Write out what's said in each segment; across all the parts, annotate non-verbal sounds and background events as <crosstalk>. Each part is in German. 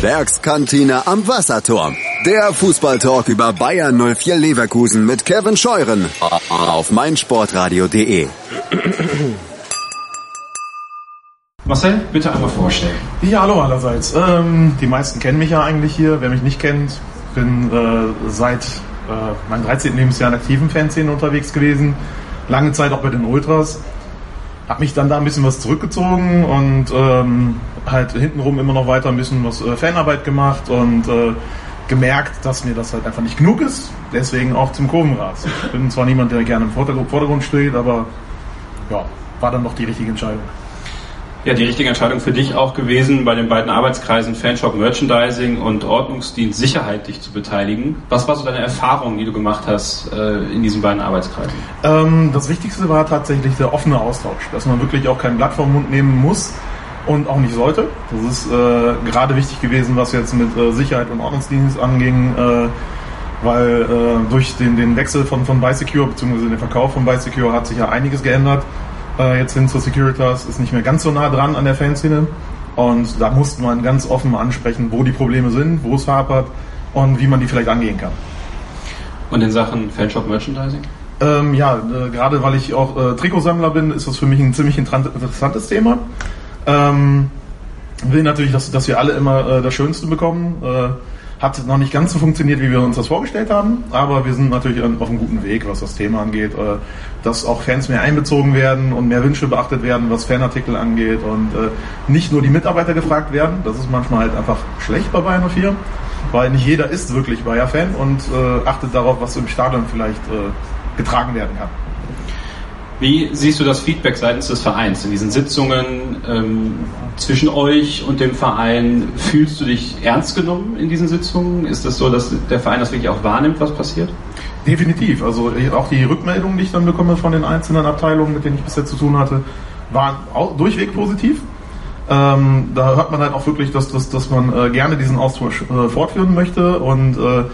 Werkskantine am Wasserturm. Der Fußballtalk über Bayern 04 Leverkusen mit Kevin Scheuren auf meinsportradio.de. Marcel, bitte einmal vorstellen. Ja, hallo allerseits. Ähm, die meisten kennen mich ja eigentlich hier. Wer mich nicht kennt, bin äh, seit äh, meinem 13. Lebensjahr in aktiven Fanszenen unterwegs gewesen. Lange Zeit auch bei den Ultras. Hab mich dann da ein bisschen was zurückgezogen und ähm, halt hintenrum immer noch weiter ein bisschen was äh, Fanarbeit gemacht und äh, gemerkt, dass mir das halt einfach nicht genug ist. Deswegen auch zum Kurvenrad. Ich bin zwar niemand, der gerne im Vordergrund, steht, aber ja, war dann doch die richtige Entscheidung. Ja, die richtige Entscheidung für dich auch gewesen, bei den beiden Arbeitskreisen Fanshop Merchandising und Ordnungsdienst Sicherheit dich zu beteiligen. Was war so deine Erfahrung, die du gemacht hast äh, in diesen beiden Arbeitskreisen? Ähm, das Wichtigste war tatsächlich der offene Austausch, dass man wirklich auch kein Blatt vom Mund nehmen muss und auch nicht sollte. Das ist äh, gerade wichtig gewesen, was jetzt mit äh, Sicherheit und Ordnungsdienst anging, äh, weil äh, durch den, den Wechsel von, von Bicecure bzw. den Verkauf von Bicecure hat sich ja einiges geändert. Äh, jetzt hin zur Securitas ist nicht mehr ganz so nah dran an der Fanszene und da musste man ganz offen ansprechen, wo die Probleme sind, wo es hapert und wie man die vielleicht angehen kann. Und in Sachen Fanshop Merchandising? Ähm, ja, äh, gerade weil ich auch äh, Trikotsammler bin, ist das für mich ein ziemlich interessantes Thema. Ähm, will natürlich, dass, dass wir alle immer äh, das Schönste bekommen. Äh, hat noch nicht ganz so funktioniert, wie wir uns das vorgestellt haben, aber wir sind natürlich auf einem guten Weg, was das Thema angeht, äh, dass auch Fans mehr einbezogen werden und mehr Wünsche beachtet werden, was Fanartikel angeht und äh, nicht nur die Mitarbeiter gefragt werden. Das ist manchmal halt einfach schlecht bei Bayern 04, weil nicht jeder ist wirklich Bayer-Fan und äh, achtet darauf, was im Stadion vielleicht getragen werden kann. Wie siehst du das Feedback seitens des Vereins in diesen Sitzungen ähm, zwischen euch und dem Verein? Fühlst du dich ernst genommen in diesen Sitzungen? Ist das so, dass der Verein das wirklich auch wahrnimmt, was passiert? Definitiv. Also auch die Rückmeldungen, die ich dann bekomme von den einzelnen Abteilungen, mit denen ich bisher zu tun hatte, waren durchweg positiv. Ähm, da hört man halt auch wirklich, dass, dass, dass man äh, gerne diesen Austausch äh, fortführen möchte und äh,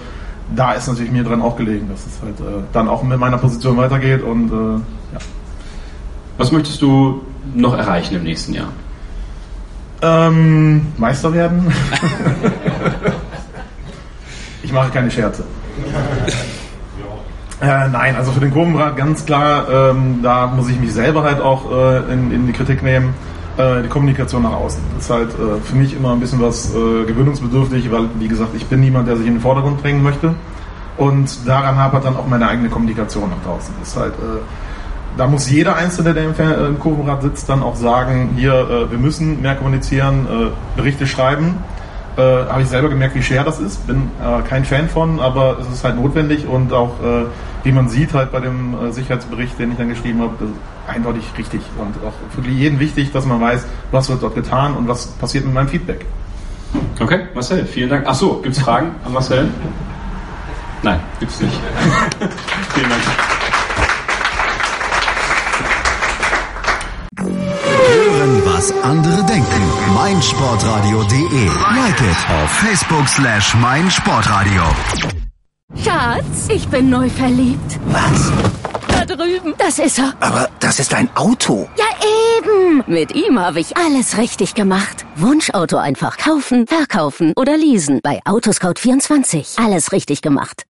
da ist natürlich mir dran auch gelegen, dass es halt äh, dann auch mit meiner Position weitergeht und äh, ja. Was möchtest du noch erreichen im nächsten Jahr? Ähm, Meister werden. <laughs> ich mache keine Scherze. <laughs> Äh, nein, also für den Kurvenrad ganz klar, ähm, da muss ich mich selber halt auch äh, in, in, die Kritik nehmen. Äh, die Kommunikation nach außen ist halt äh, für mich immer ein bisschen was äh, gewöhnungsbedürftig, weil, wie gesagt, ich bin niemand, der sich in den Vordergrund drängen möchte. Und daran hapert dann auch meine eigene Kommunikation nach draußen. Das ist halt äh, da muss jeder Einzelne, der im, im Kurvenrad sitzt, dann auch sagen, hier, äh, wir müssen mehr kommunizieren, äh, Berichte schreiben. Äh, Habe ich selber gemerkt, wie schwer das ist. Bin äh, kein Fan von, aber es ist halt notwendig und auch, äh, wie man sieht, halt bei dem äh, Sicherheitsbericht, den ich dann geschrieben habe, eindeutig richtig und auch für jeden wichtig, dass man weiß, was wird dort getan und was passiert mit meinem Feedback. Okay, Marcel, vielen Dank. Ach so, gibt es Fragen an Marcel? Nein, gibt es nicht. <laughs> vielen Dank. Was andere denken. meinsportradio.de. Like it auf Facebook slash meinsportradio. Schatz, ich bin neu verliebt. Was? Da drüben. Das ist er. Aber das ist ein Auto. Ja, eben. Mit ihm habe ich alles richtig gemacht. Wunschauto einfach kaufen, verkaufen oder leasen. Bei Autoscout24. Alles richtig gemacht.